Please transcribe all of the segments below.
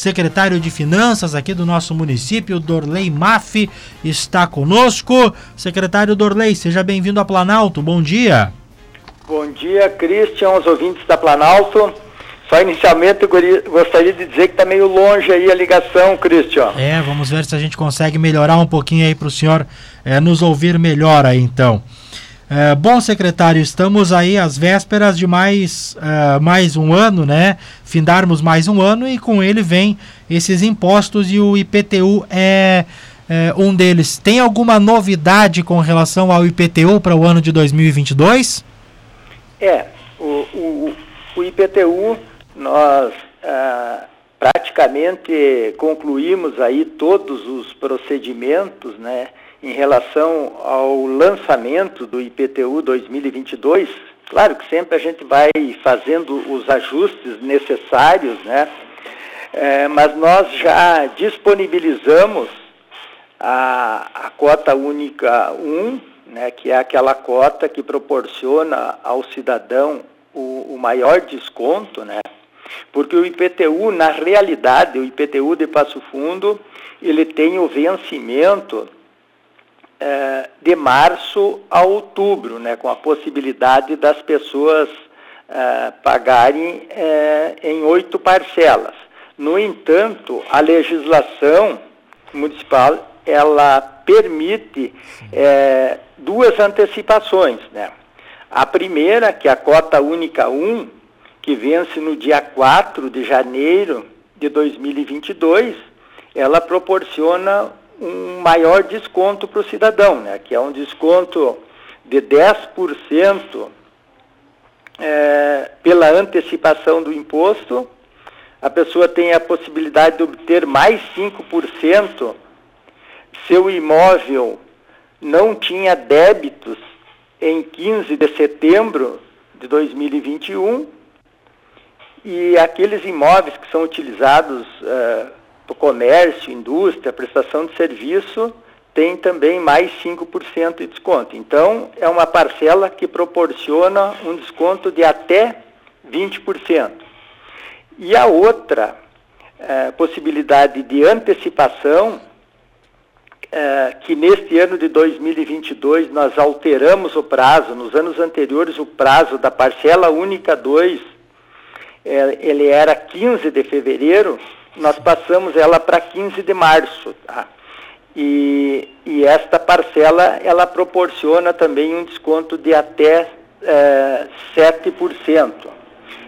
secretário de Finanças aqui do nosso município, Dorley Maff, está conosco. Secretário Dorley, seja bem-vindo a Planalto. Bom dia. Bom dia, Cristian, os ouvintes da Planalto. Só inicialmente eu gostaria de dizer que está meio longe aí a ligação, Cristian. É, vamos ver se a gente consegue melhorar um pouquinho aí para o senhor é, nos ouvir melhor aí então. É, bom, secretário, estamos aí às vésperas de mais, uh, mais um ano, né? Findarmos mais um ano e com ele vem esses impostos e o IPTU é, é um deles. Tem alguma novidade com relação ao IPTU para o ano de 2022? É, o, o, o IPTU nós ah, praticamente concluímos aí todos os procedimentos, né, em relação ao lançamento do IPTU 2022. Claro que sempre a gente vai fazendo os ajustes necessários, né, é, mas nós já disponibilizamos a, a cota única 1, né, que é aquela cota que proporciona ao cidadão o, o maior desconto, né, porque o IPTU, na realidade, o IPTU de Passo Fundo, ele tem o vencimento de março a outubro, né, com a possibilidade das pessoas é, pagarem é, em oito parcelas. No entanto, a legislação municipal ela permite duas antecipações. Né? A primeira, que é a cota única 1, que vence no dia 4 de janeiro de 2022, ela proporciona um maior desconto para o cidadão, né? que é um desconto de 10% é, pela antecipação do imposto. A pessoa tem a possibilidade de obter mais 5% se o imóvel não tinha débitos em 15 de setembro de 2021 e aqueles imóveis que são utilizados uh, para comércio, indústria, prestação de serviço, tem também mais 5% de desconto. Então, é uma parcela que proporciona um desconto de até 20%. E a outra uh, possibilidade de antecipação, uh, que neste ano de 2022 nós alteramos o prazo, nos anos anteriores o prazo da parcela única 2 é, ele era 15 de fevereiro, nós passamos ela para 15 de março. Tá? E, e, esta parcela, ela proporciona também um desconto de até é, 7%.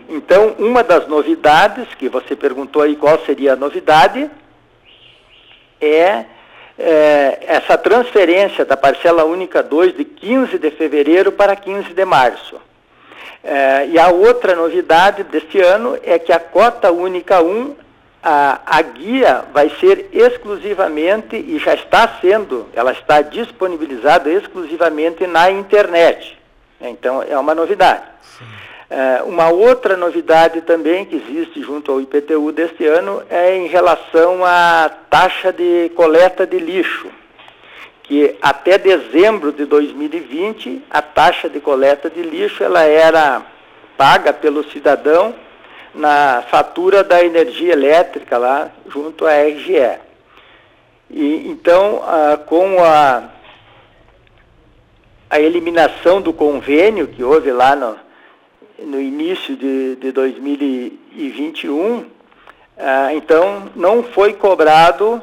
Então, uma das novidades, que você perguntou aí qual seria a novidade, é, é essa transferência da parcela única 2 de 15 de fevereiro para 15 de março. É, e a outra novidade deste ano é que a cota única 1, a, a guia vai ser exclusivamente, e já está sendo, ela está disponibilizada exclusivamente na internet. Então, é uma novidade. É, uma outra novidade também que existe junto ao IPTU deste ano é em relação à taxa de coleta de lixo que até dezembro de 2020 a taxa de coleta de lixo ela era paga pelo cidadão na fatura da energia elétrica lá junto à RGE. E, então, com a, a eliminação do convênio que houve lá no, no início de, de 2021, ah, então não foi cobrado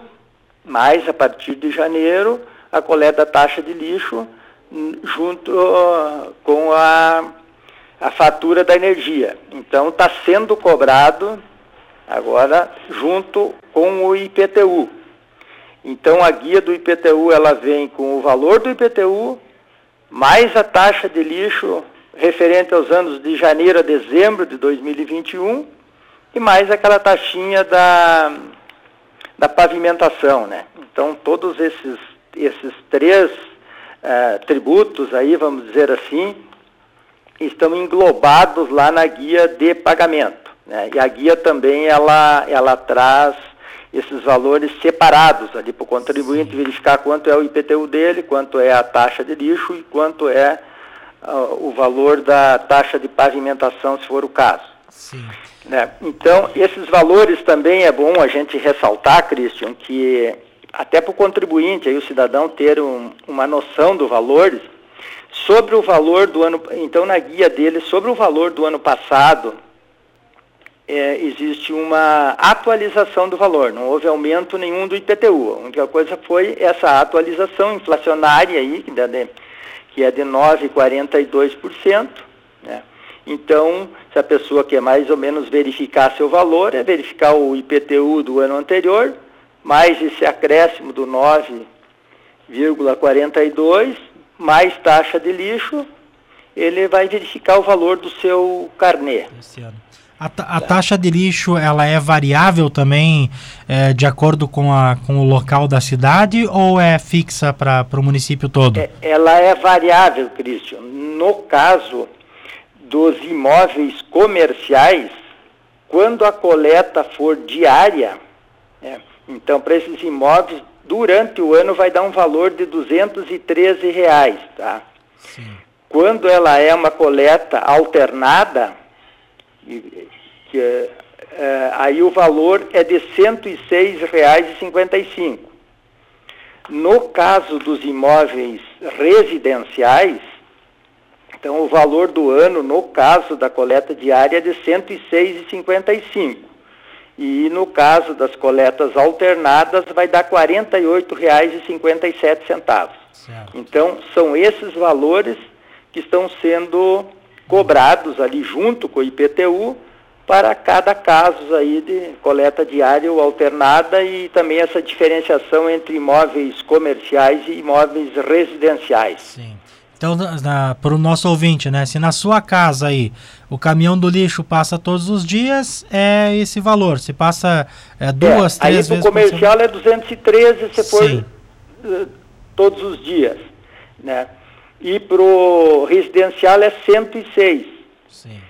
mais a partir de janeiro a coleta da taxa de lixo junto com a, a fatura da energia. Então está sendo cobrado agora junto com o IPTU. Então a guia do IPTU ela vem com o valor do IPTU mais a taxa de lixo referente aos anos de janeiro a dezembro de 2021 e mais aquela taxinha da, da pavimentação, né? Então todos esses esses três uh, tributos aí, vamos dizer assim, estão englobados lá na guia de pagamento. Né? E a guia também ela, ela traz esses valores separados ali para o contribuinte verificar quanto é o IPTU dele, quanto é a taxa de lixo e quanto é uh, o valor da taxa de pavimentação, se for o caso. Sim. Né? Então, esses valores também é bom a gente ressaltar, Christian, que até para o contribuinte, aí, o cidadão ter um, uma noção do valor, sobre o valor do ano, então na guia dele, sobre o valor do ano passado, é, existe uma atualização do valor, não houve aumento nenhum do IPTU. A única coisa foi essa atualização inflacionária aí, que, de, que é de 9,42%. Né? Então, se a pessoa quer mais ou menos verificar seu valor, é verificar o IPTU do ano anterior, mais esse acréscimo do 9,42, mais taxa de lixo, ele vai verificar o valor do seu carnê. A, a, taxa de lixo ela é variável também é, de acordo com, a, com o local da cidade ou é fixa para o município todo? É, ela é variável, Cristian. No caso dos imóveis comerciais, quando a coleta for diária, é, então para esses imóveis, durante o ano vai dar um valor de 213 reais, tá? Sim. Quando ela é uma coleta alternada, que, é, é, aí o valor é de R$ 106,55. No caso dos imóveis residenciais, então o valor do ano, no caso da coleta diária, é de R$ 106,55. E no caso das coletas alternadas, vai dar R$ 48,57. Então, são esses valores que estão sendo cobrados ali junto com o IPTU para cada caso aí de coleta diária ou alternada e também essa diferenciação entre imóveis comerciais e imóveis residenciais. Sim. Então, para o nosso ouvinte, né? Se na sua casa aí o caminhão do lixo passa todos os dias, é esse valor. Se passa é, duas, é, três aí vezes. Aí comercial é 213 se for uh, todos os dias, né? e para o residencial é 106. Sim.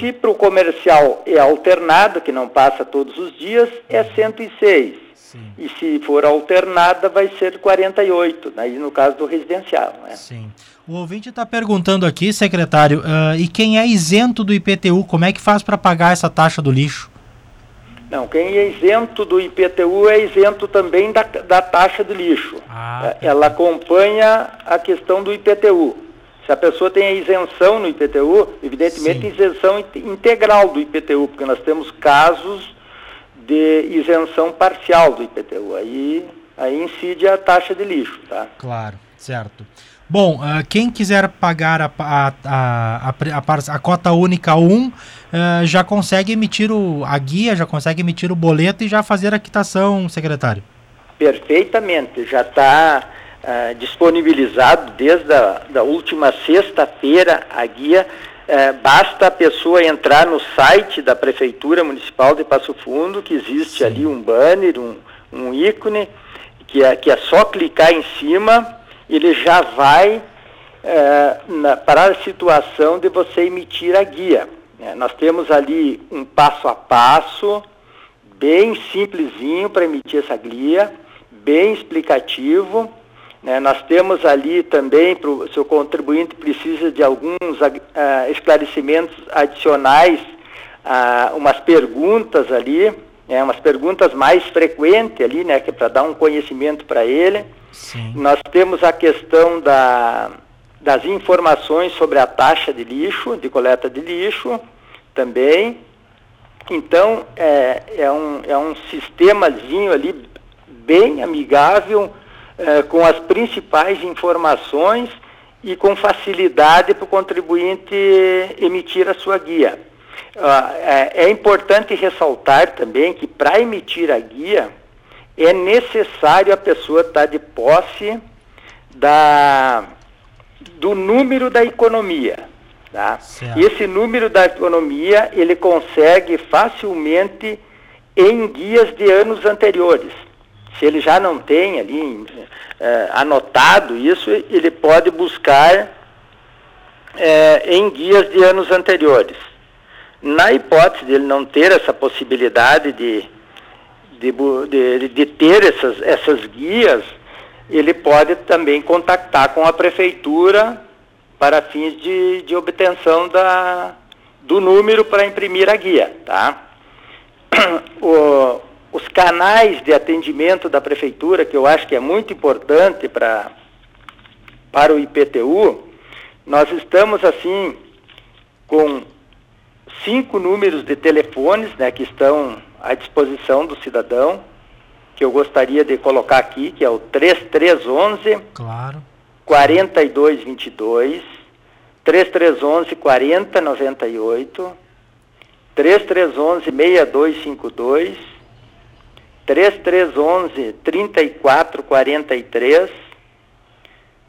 Se para o comercial é alternado, que não passa todos os dias, é 106. Sim. E se for alternada, vai ser 48, aí no caso do residencial. Né? Sim. O ouvinte está perguntando aqui, secretário, uh, e quem é isento do IPTU, como é que faz para pagar essa taxa do lixo? Não, quem é isento do IPTU é isento também da, da taxa de lixo. Ah, é, Ela acompanha a questão do IPTU. Se a pessoa tem a isenção no IPTU, evidentemente Sim. isenção integral do IPTU, porque nós temos casos de isenção parcial do IPTU. Aí, aí incide a taxa de lixo, tá? Claro, certo. Bom, uh, quem quiser pagar a, a, a, a, a cota única 1 uh, já consegue emitir o, a guia, já consegue emitir o boleto e já fazer a quitação, secretário? Perfeitamente, já está uh, ah, disponibilizado desde a da última sexta-feira a guia. Uh, basta a pessoa entrar no site da Prefeitura Municipal de Passo Fundo, que existe Sim. ali um banner, um, um ícone, que é, que é só clicar em cima ele já vai é, na, para a situação de você emitir a guia. É, nós temos ali um passo a passo, bem simplesinho para emitir essa guia, bem explicativo. Né? Nós temos ali também, para o seu contribuinte precisa de alguns uh, esclarecimentos adicionais, uh, umas perguntas ali, né? umas perguntas mais frequentes ali, né? que é para dar um conhecimento para ele. Sim. Nós temos a questão da, das informações sobre a taxa de lixo, de coleta de lixo, também. Então, é, é, um, é um sistemazinho ali bem amigável, é, com as principais informações e com facilidade para o contribuinte emitir a sua guia. é, é importante ressaltar também que para emitir a guia, é necessário a pessoa estar de posse da, do número da economia. Tá? Esse número da economia ele consegue facilmente em guias de anos anteriores. Se ele já não tem ali é, anotado isso, ele pode buscar é, em guias de anos anteriores. Na hipótese de ele não ter essa possibilidade de de, de, de ter essas, essas guias, ele pode também contactar com a prefeitura para fins de, de obtenção da, do número para imprimir a guia, tá? O, os canais de atendimento da prefeitura, que eu acho que é muito importante para para o IPTU, nós estamos assim com cinco números de telefones, né, que estão à disposição do cidadão, que eu gostaria de colocar aqui, que é o 3311 claro. 4222 3311 4098 3311 6252 3311 3443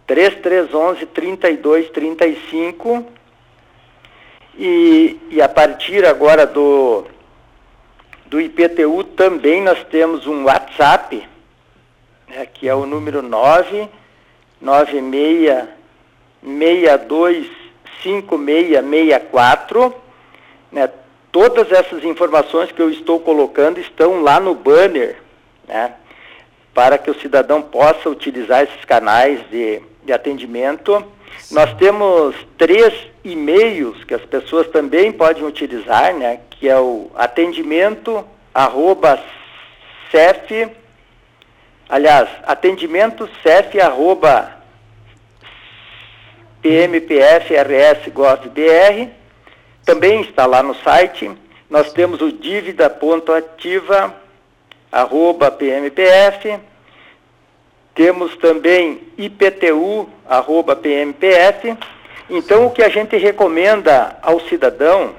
3311 3235 e, e a partir agora do do IPTU também nós temos um WhatsApp, né, que é o número 996625664. Né, todas essas informações que eu estou colocando estão lá no banner, né, para que o cidadão possa utilizar esses canais de, de atendimento. Nós temos três e-mails que as pessoas também podem utilizar, né, que é o atendimento arroba cef, aliás, atendimento cef arroba pmpfrs.gov.br, também está lá no site. Nós temos o dívida.ativa arroba pmpf, temos também IPTU arroba pmpf. Então o que a gente recomenda ao cidadão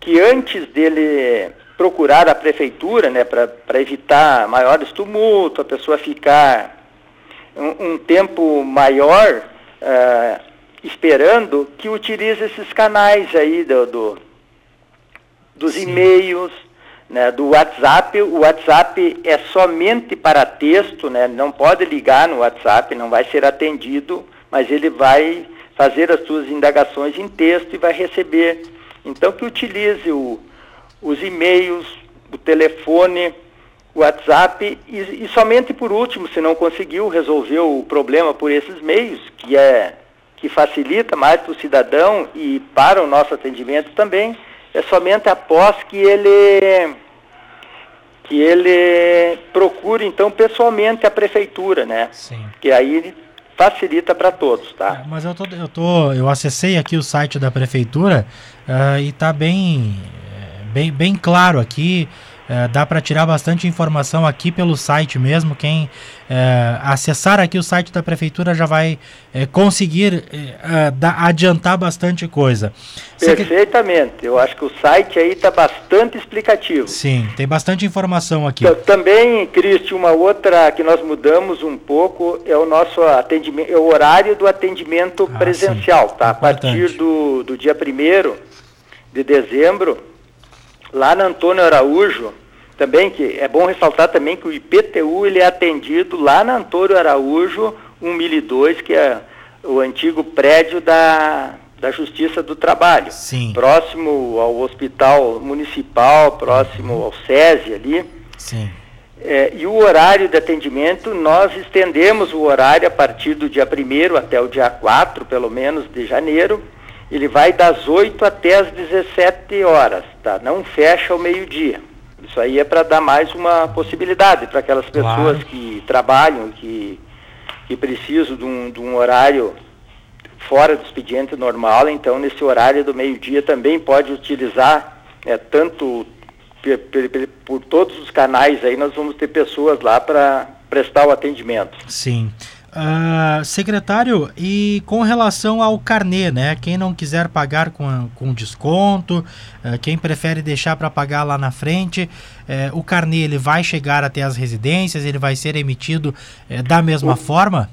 que antes dele procurar a prefeitura, né, para evitar maiores tumultos, a pessoa ficar um, um tempo maior uh, esperando, que utilize esses canais aí do, do dos e-mails, né, do WhatsApp. O WhatsApp é somente para texto, né, não pode ligar no WhatsApp, não vai ser atendido, mas ele vai fazer as suas indagações em texto e vai receber então, que utilize o, os e-mails, o telefone, o WhatsApp e, e, somente por último, se não conseguiu resolver o problema por esses meios, que é que facilita mais para o cidadão e para o nosso atendimento também, é somente após que ele que ele procure então pessoalmente a prefeitura, né? Sim. Que aí facilita para todos, tá? É, mas eu tô, eu tô, eu acessei aqui o site da prefeitura uh, e tá bem, bem, bem claro aqui. Uh, dá para tirar bastante informação aqui pelo site mesmo. Quem uh, acessar aqui o site da prefeitura já vai uh, conseguir da, adiantar bastante coisa. Perfeitamente. Eu acho que o site aí está bastante explicativo. Sim, tem bastante informação aqui. Também, Cristi, uma outra que nós mudamos um pouco é o nosso atendimento, é o horário do atendimento ah, presencial, sim. tá? Importante. A partir do, do dia 1 de dezembro, lá na Antônio Araújo, também que é bom ressaltar também que o IPTU ele é atendido lá na Antônio Araújo 1002, que é o antigo prédio da, da Justiça do Trabalho. Sim. Próximo ao Hospital Municipal, próximo ao SESI ali. Sim. É, e o horário de atendimento, nós estendemos o horário a partir do dia 1 até o dia 4, pelo menos, de janeiro. Ele vai das 8 até as 17 horas, tá? Não fecha ao meio-dia. Isso aí é para dar mais uma possibilidade para aquelas pessoas claro. que trabalham, que, que precisam de um, de um horário fora do expediente normal, então nesse horário do meio-dia também pode utilizar é, tanto por, por, por, todos os canais aí nós vamos ter pessoas lá para prestar o atendimento. Sim. Uh, secretário, e com relação ao carnê, né? Quem não quiser pagar com, com desconto, uh, quem prefere deixar para pagar lá na frente, uh, o carnê ele vai chegar até as residências, ele vai ser emitido eh, da mesma o, forma?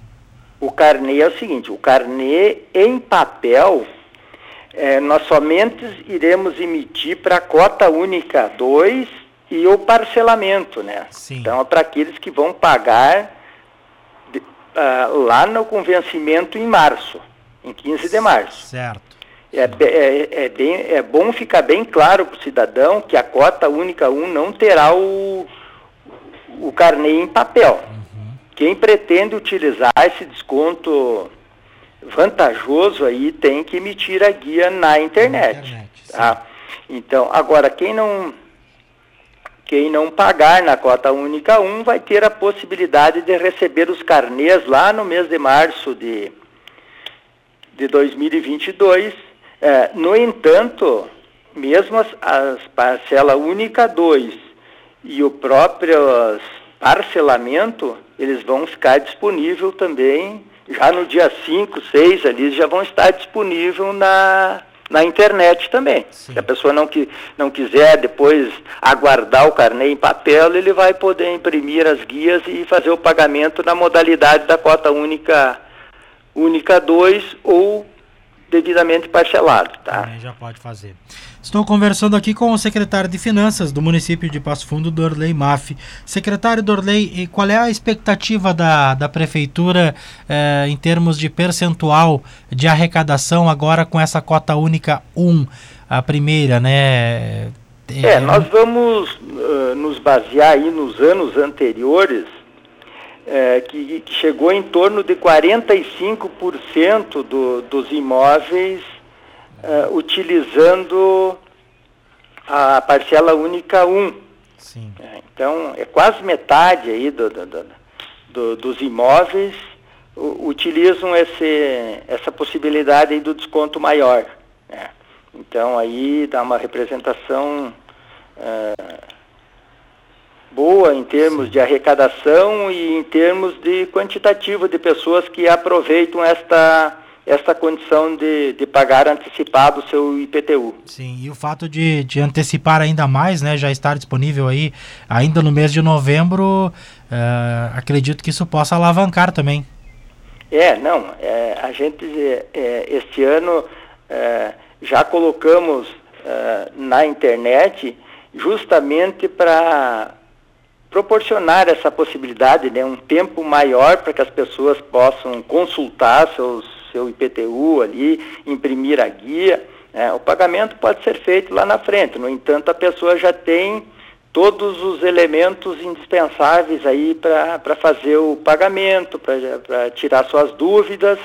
O carnê é o seguinte, o carnê em papel nós somente iremos emitir para cota única 2 e o parcelamento, né? Sim. Então é para aqueles que vão pagar uh, lá no convencimento em março, em 15 de março. Certo. É, é, é, bem, é bom ficar bem claro para o cidadão que a cota única 1 não terá o, o carnê em papel. Uhum. Quem pretende utilizar esse desconto vantajoso aí tem que emitir a guia na internet. Na internet tá? Então, agora, quem não, quem não pagar na cota única 1 vai ter a possibilidade de receber os carnês lá no mês de março de, de 2022. É, no entanto, mesmo as, as parcela única 2 e o próprio parcelamento, eles vão ficar disponível também já no dia 5, 6 ali, já vão estar disponível na, na internet também. Sim. Se a pessoa não, que, não quiser depois aguardar o carnê em papel, ele vai poder imprimir as guias e fazer o pagamento na modalidade da cota única única 2 ou devidamente parcelado, tá? Também já pode fazer. Estou conversando aqui com o secretário de Finanças do município de Passo Fundo, Dorley Maff. Secretário Dorley, qual é a expectativa da, da prefeitura eh, em termos de percentual de arrecadação agora com essa cota única 1, a primeira, né? É, nós vamos uh, nos basear aí nos anos anteriores é, que, que, chegou em torno de 45% do, dos imóveis é, utilizando a parcela única 1. Sim. É, então, é quase metade aí do, do, do, dos imóveis utilizam esse, essa possibilidade aí do desconto maior. Né? Então, aí dá uma representação é, boa em termos de arrecadação e em termos de quantitativo de pessoas que aproveitam esta, esta condição de, de pagar antecipado o seu IPTU. Sim, e o fato de, de antecipar ainda mais, né, já estar disponível aí ainda no mês de novembro, uh, acredito que isso possa alavancar também. É, não, é, a gente é, este ano é, já colocamos é, na internet justamente para proporcionar essa possibilidade, né, um tempo maior para que as pessoas possam consultar seus, seu IPTU ali, imprimir a guia. Né, o pagamento pode ser feito lá na frente, no entanto, a pessoa já tem todos os elementos indispensáveis aí para fazer o pagamento, para tirar suas dúvidas.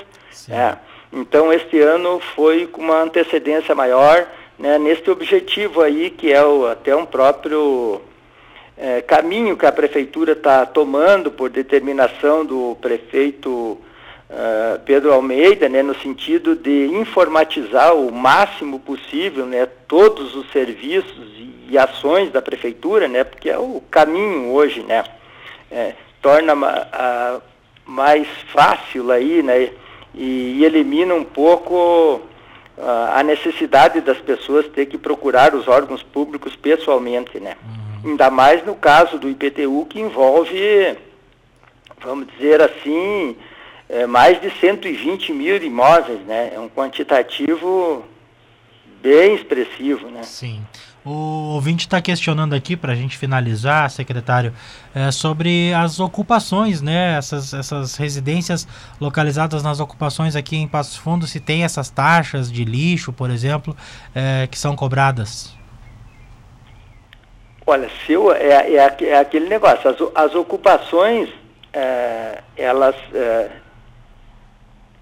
Né. Então, este ano foi com uma antecedência maior, né, neste objetivo aí, que é o, até um próprio é, caminho que a prefeitura está tomando por determinação do prefeito uh, Pedro Almeida, né, no sentido de informatizar o máximo possível né, todos os serviços e, ações da prefeitura, né, porque é o caminho hoje, né, é, torna a, mais fácil aí, né, e, e elimina um pouco a necessidade das pessoas ter que procurar os órgãos públicos pessoalmente, né. Uhum. Ainda mais no caso do IPTU, que envolve, vamos dizer assim, é, mais de 120 mil imóveis, né? É um quantitativo bem expressivo, né? Sim. O ouvinte está questionando aqui, para a gente finalizar, secretário, é, sobre as ocupações, né? Essas, essas residências localizadas nas ocupações aqui em Passos Fundo, se tem essas taxas de lixo, por exemplo, é, que são cobradas. Olha, seu, é, é, é aquele negócio, as, as ocupações, é, elas, é,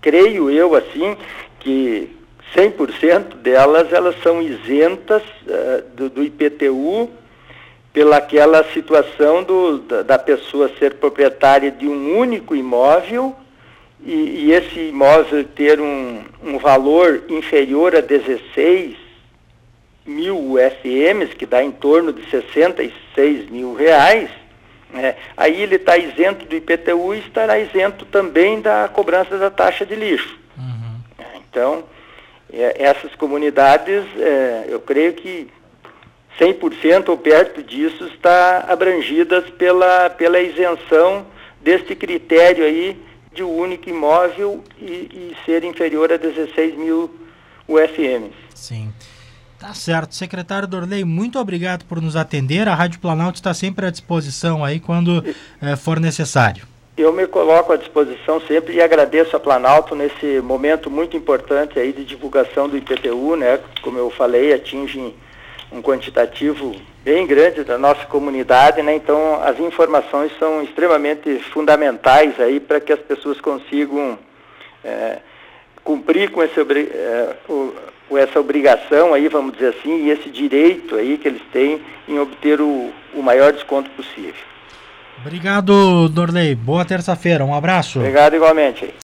creio eu assim, que 100% delas, elas são isentas é, do, do, IPTU pelaquela situação do, da, da, pessoa ser proprietária de um único imóvel e, e esse imóvel ter um, um valor inferior a 16 mil UFMs, que dá em torno de 66 mil reais, né, aí ele está isento do IPTU e estará isento também da cobrança da taxa de lixo. Uhum. Então, é, essas comunidades, é, eu creio que 100% ou perto disso está abrangidas pela, pela isenção deste critério aí de um único imóvel e, e ser inferior a 16 mil UFMs. Sim. Tá certo. Secretário Dorley, muito obrigado por nos atender. A Rádio Planalto está sempre à disposição aí quando eh, for necessário. Eu me coloco à disposição sempre e agradeço a Planalto nesse momento muito importante aí de divulgação do IPTU, né? Como eu falei, atinge um quantitativo bem grande da nossa comunidade, né? Então as informações são extremamente fundamentais aí para que as pessoas consigam eh, cumprir com esse, é, o, essa obrigação aí, vamos dizer assim, e esse direito aí que eles têm em obter o, o maior desconto possível. Obrigado, Dorley. Boa terça-feira. Um abraço. Obrigado igualmente.